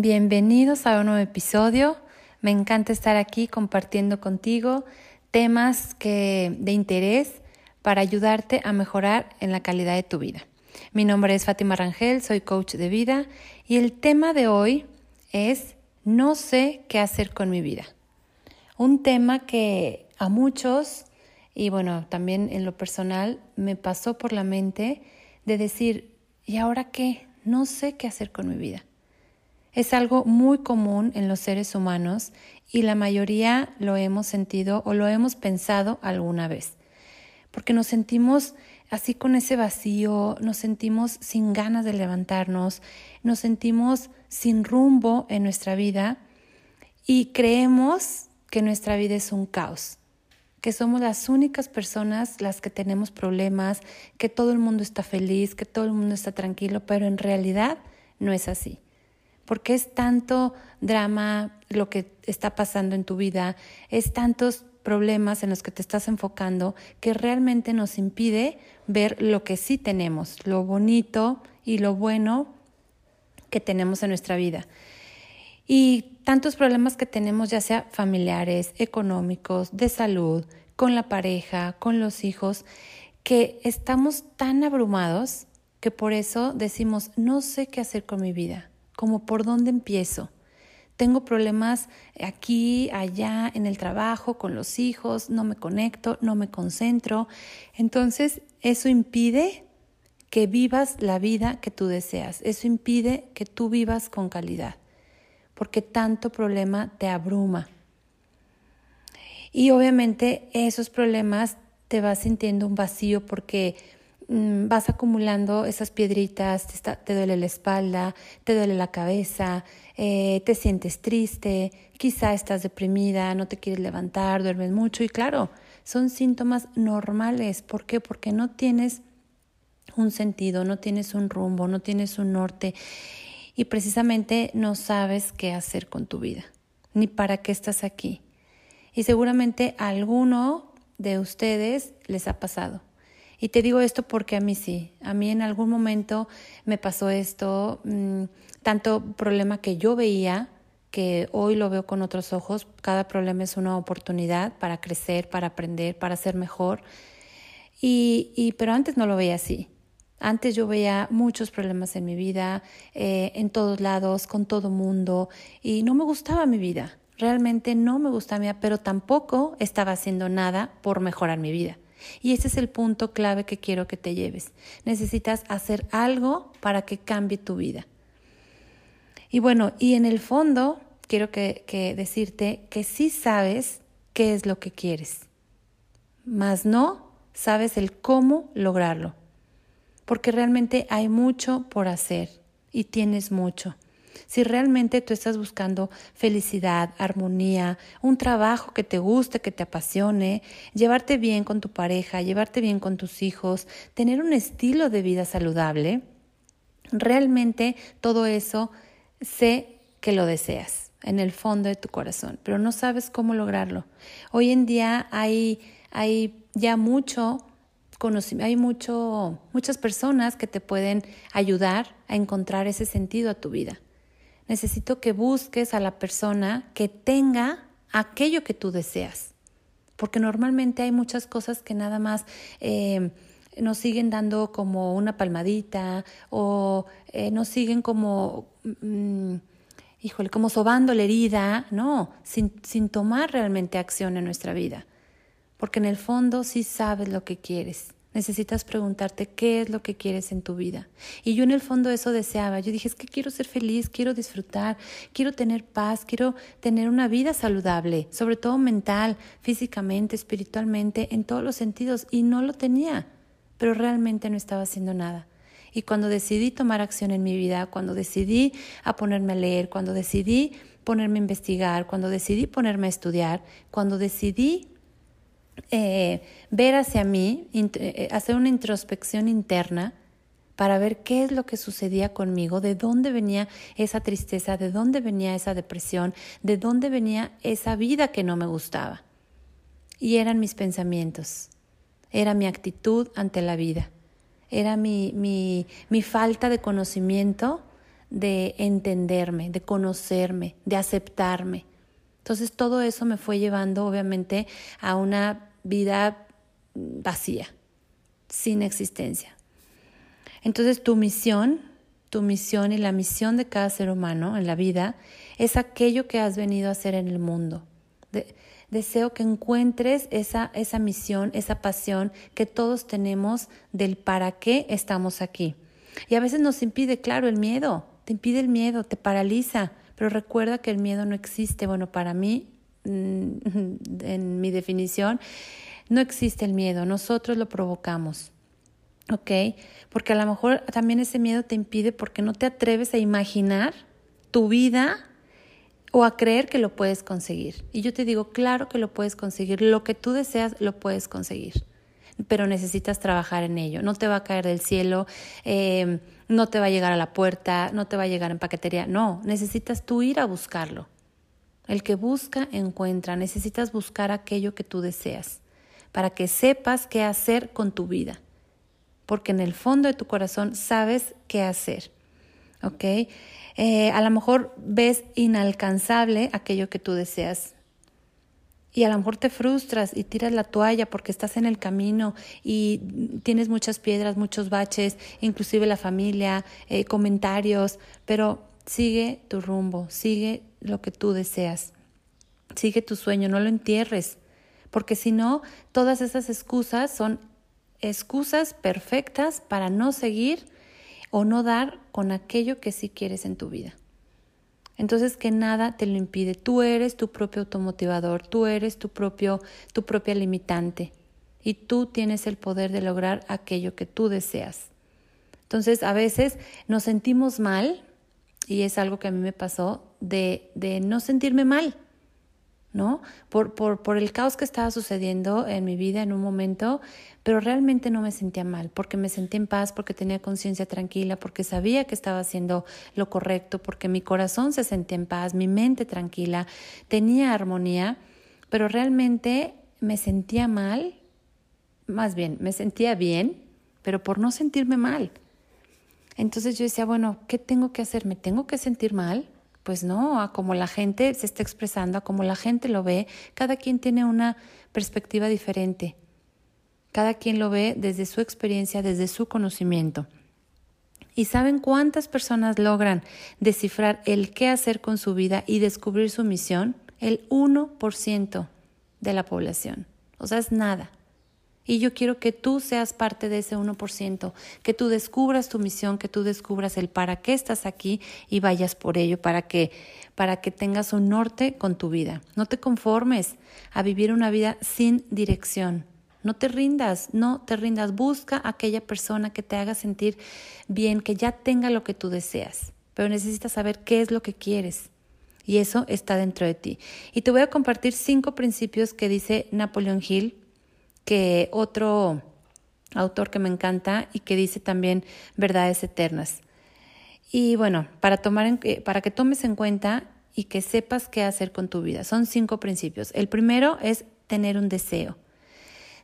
Bienvenidos a un nuevo episodio. Me encanta estar aquí compartiendo contigo temas que, de interés para ayudarte a mejorar en la calidad de tu vida. Mi nombre es Fátima Rangel, soy coach de vida y el tema de hoy es no sé qué hacer con mi vida. Un tema que a muchos y bueno, también en lo personal me pasó por la mente de decir, ¿y ahora qué? No sé qué hacer con mi vida. Es algo muy común en los seres humanos y la mayoría lo hemos sentido o lo hemos pensado alguna vez. Porque nos sentimos así con ese vacío, nos sentimos sin ganas de levantarnos, nos sentimos sin rumbo en nuestra vida y creemos que nuestra vida es un caos, que somos las únicas personas las que tenemos problemas, que todo el mundo está feliz, que todo el mundo está tranquilo, pero en realidad no es así porque es tanto drama lo que está pasando en tu vida, es tantos problemas en los que te estás enfocando que realmente nos impide ver lo que sí tenemos, lo bonito y lo bueno que tenemos en nuestra vida. Y tantos problemas que tenemos, ya sea familiares, económicos, de salud, con la pareja, con los hijos, que estamos tan abrumados que por eso decimos, no sé qué hacer con mi vida como por dónde empiezo. Tengo problemas aquí, allá, en el trabajo, con los hijos, no me conecto, no me concentro. Entonces, eso impide que vivas la vida que tú deseas. Eso impide que tú vivas con calidad, porque tanto problema te abruma. Y obviamente esos problemas te vas sintiendo un vacío porque vas acumulando esas piedritas, te, duele la espalda, te duele la cabeza, eh, te sientes triste, quizá estás deprimida, no te quieres levantar, duermes mucho y claro, son síntomas normales. ¿Por qué? Porque no tienes un sentido, no tienes un rumbo, no tienes un norte y precisamente no sabes qué hacer con tu vida, ni para qué estás aquí. Y seguramente a alguno de ustedes les ha pasado y te digo esto porque a mí sí, a mí en algún momento me pasó esto, mm, tanto problema que yo veía, que hoy lo veo con otros ojos, cada problema es una oportunidad para crecer, para aprender, para ser mejor. Y, y pero antes no lo veía así. Antes yo veía muchos problemas en mi vida, eh, en todos lados, con todo mundo, y no me gustaba mi vida. Realmente no me gustaba mi vida, pero tampoco estaba haciendo nada por mejorar mi vida. Y ese es el punto clave que quiero que te lleves. Necesitas hacer algo para que cambie tu vida. Y bueno, y en el fondo quiero que, que decirte que sí sabes qué es lo que quieres, mas no sabes el cómo lograrlo, porque realmente hay mucho por hacer y tienes mucho. Si realmente tú estás buscando felicidad, armonía, un trabajo que te guste, que te apasione, llevarte bien con tu pareja, llevarte bien con tus hijos, tener un estilo de vida saludable, realmente todo eso sé que lo deseas en el fondo de tu corazón, pero no sabes cómo lograrlo. Hoy en día hay, hay ya mucho hay mucho, muchas personas que te pueden ayudar a encontrar ese sentido a tu vida necesito que busques a la persona que tenga aquello que tú deseas. Porque normalmente hay muchas cosas que nada más eh, nos siguen dando como una palmadita o eh, nos siguen como, mm, híjole, como sobando la herida, no, sin, sin tomar realmente acción en nuestra vida. Porque en el fondo sí sabes lo que quieres. Necesitas preguntarte qué es lo que quieres en tu vida. Y yo en el fondo eso deseaba. Yo dije, es que quiero ser feliz, quiero disfrutar, quiero tener paz, quiero tener una vida saludable, sobre todo mental, físicamente, espiritualmente, en todos los sentidos. Y no lo tenía, pero realmente no estaba haciendo nada. Y cuando decidí tomar acción en mi vida, cuando decidí a ponerme a leer, cuando decidí ponerme a investigar, cuando decidí ponerme a estudiar, cuando decidí eh, ver hacia mí, eh, hacer una introspección interna para ver qué es lo que sucedía conmigo, de dónde venía esa tristeza, de dónde venía esa depresión, de dónde venía esa vida que no me gustaba. Y eran mis pensamientos, era mi actitud ante la vida, era mi, mi, mi falta de conocimiento de entenderme, de conocerme, de aceptarme. Entonces todo eso me fue llevando obviamente a una vida vacía, sin existencia. Entonces tu misión, tu misión y la misión de cada ser humano en la vida es aquello que has venido a hacer en el mundo. deseo que encuentres esa, esa misión, esa pasión que todos tenemos del para qué estamos aquí. Y a veces nos impide, claro, el miedo, te impide el miedo, te paraliza, pero recuerda que el miedo no existe. Bueno, para mí, en mi definición, no existe el miedo, nosotros lo provocamos. ¿Ok? Porque a lo mejor también ese miedo te impide porque no te atreves a imaginar tu vida o a creer que lo puedes conseguir. Y yo te digo, claro que lo puedes conseguir, lo que tú deseas lo puedes conseguir, pero necesitas trabajar en ello. No te va a caer del cielo, eh, no te va a llegar a la puerta, no te va a llegar en paquetería, no, necesitas tú ir a buscarlo. El que busca, encuentra, necesitas buscar aquello que tú deseas para que sepas qué hacer con tu vida, porque en el fondo de tu corazón sabes qué hacer. ¿Ok? Eh, a lo mejor ves inalcanzable aquello que tú deseas. Y a lo mejor te frustras y tiras la toalla porque estás en el camino y tienes muchas piedras, muchos baches, inclusive la familia, eh, comentarios, pero sigue tu rumbo, sigue lo que tú deseas, sigue tu sueño, no lo entierres porque si no, todas esas excusas son excusas perfectas para no seguir o no dar con aquello que sí quieres en tu vida. Entonces que nada te lo impide. Tú eres tu propio automotivador, tú eres tu propio tu propia limitante y tú tienes el poder de lograr aquello que tú deseas. Entonces, a veces nos sentimos mal y es algo que a mí me pasó de de no sentirme mal ¿no? Por, por, por el caos que estaba sucediendo en mi vida en un momento, pero realmente no me sentía mal, porque me sentí en paz, porque tenía conciencia tranquila, porque sabía que estaba haciendo lo correcto, porque mi corazón se sentía en paz, mi mente tranquila, tenía armonía, pero realmente me sentía mal, más bien, me sentía bien, pero por no sentirme mal. Entonces yo decía, bueno, ¿qué tengo que hacer? ¿Me tengo que sentir mal? Pues no, a como la gente se está expresando, a como la gente lo ve, cada quien tiene una perspectiva diferente. Cada quien lo ve desde su experiencia, desde su conocimiento. ¿Y saben cuántas personas logran descifrar el qué hacer con su vida y descubrir su misión? El 1% de la población. O sea, es nada. Y yo quiero que tú seas parte de ese 1%, que tú descubras tu misión, que tú descubras el para qué estás aquí y vayas por ello, para que, para que tengas un norte con tu vida. No te conformes a vivir una vida sin dirección. No te rindas, no te rindas. Busca aquella persona que te haga sentir bien, que ya tenga lo que tú deseas. Pero necesitas saber qué es lo que quieres. Y eso está dentro de ti. Y te voy a compartir cinco principios que dice Napoleon Hill que otro autor que me encanta y que dice también verdades eternas. Y bueno, para, tomar para que tomes en cuenta y que sepas qué hacer con tu vida. Son cinco principios. El primero es tener un deseo.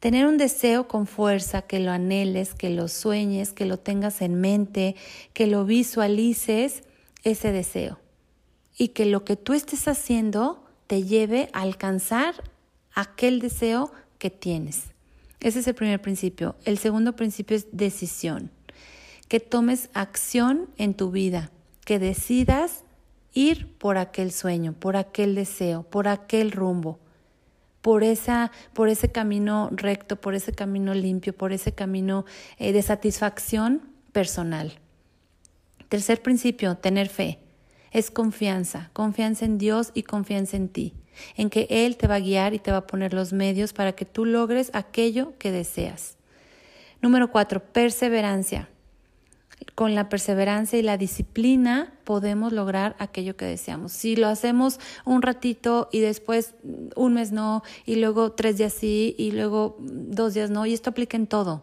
Tener un deseo con fuerza, que lo anheles, que lo sueñes, que lo tengas en mente, que lo visualices, ese deseo. Y que lo que tú estés haciendo te lleve a alcanzar aquel deseo que tienes. Ese es el primer principio. El segundo principio es decisión. Que tomes acción en tu vida, que decidas ir por aquel sueño, por aquel deseo, por aquel rumbo, por, esa, por ese camino recto, por ese camino limpio, por ese camino eh, de satisfacción personal. Tercer principio, tener fe. Es confianza, confianza en Dios y confianza en ti en que Él te va a guiar y te va a poner los medios para que tú logres aquello que deseas. Número cuatro, perseverancia. Con la perseverancia y la disciplina podemos lograr aquello que deseamos. Si lo hacemos un ratito y después un mes no, y luego tres días sí, y luego dos días no, y esto aplica en todo,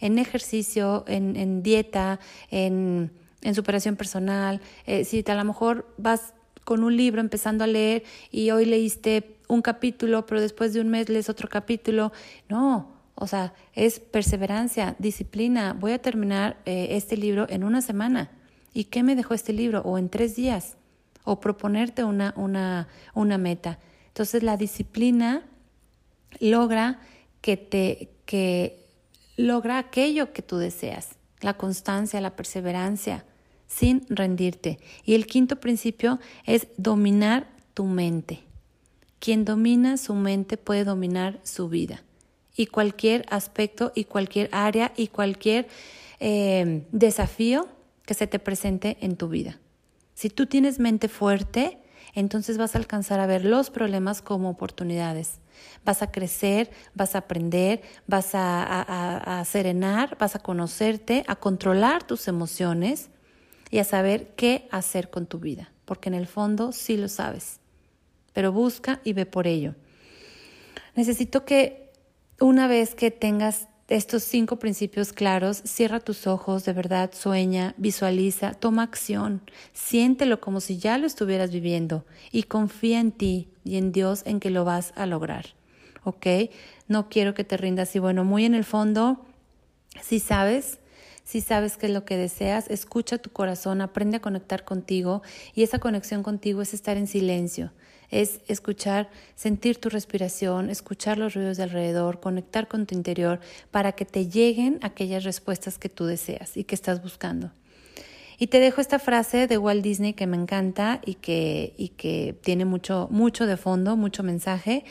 en ejercicio, en, dieta, en, superación personal. Eh, si a lo mejor vas con un libro empezando a leer y hoy leíste un capítulo, pero después de un mes lees otro capítulo. No, o sea, es perseverancia, disciplina. Voy a terminar eh, este libro en una semana. ¿Y qué me dejó este libro? O en tres días. O proponerte una, una, una meta. Entonces la disciplina logra que te, que logra aquello que tú deseas. La constancia, la perseverancia, sin rendirte. Y el quinto principio es dominar tu mente. Quien domina su mente puede dominar su vida y cualquier aspecto y cualquier área y cualquier eh, desafío que se te presente en tu vida. Si tú tienes mente fuerte, entonces vas a alcanzar a ver los problemas como oportunidades. Vas a crecer, vas a aprender, vas a, a, serenar, vas a conocerte, a controlar tus emociones y a saber qué hacer con tu vida, porque en el fondo sí lo sabes, pero busca y ve por ello. Necesito que una vez que tengas estos cinco principios claros, cierra tus ojos, de verdad, sueña, visualiza, toma acción, siéntelo como si ya lo estuvieras viviendo y confía en ti y en Dios en que lo vas a lograr. ¿Ok? No quiero que te rindas y bueno, muy en el fondo, si sabes, si sabes qué es lo que deseas, escucha tu corazón, aprende a conectar contigo y esa conexión contigo es estar en silencio es escuchar, sentir tu respiración, escuchar los ruidos de alrededor, conectar con tu interior para que te lleguen aquellas respuestas que tú deseas y que estás buscando. Y te dejo esta frase de Walt Disney que me encanta y que, y que tiene mucho, mucho de fondo, mucho mensaje.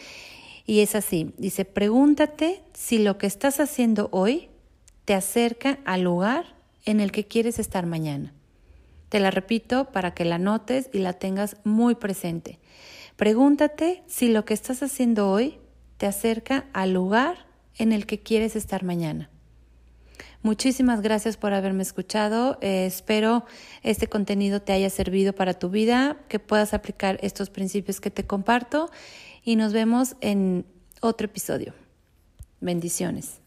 Y es así, dice, pregúntate si lo que estás haciendo hoy te acerca al lugar en el que quieres estar mañana. Te la repito para que la notes y la tengas muy presente. Pregúntate si lo que estás haciendo hoy te acerca al lugar en el que quieres estar mañana. Muchísimas gracias por haberme escuchado. Eh, espero este contenido te haya servido para tu vida, que puedas aplicar estos principios que te comparto y nos vemos en otro episodio. Bendiciones.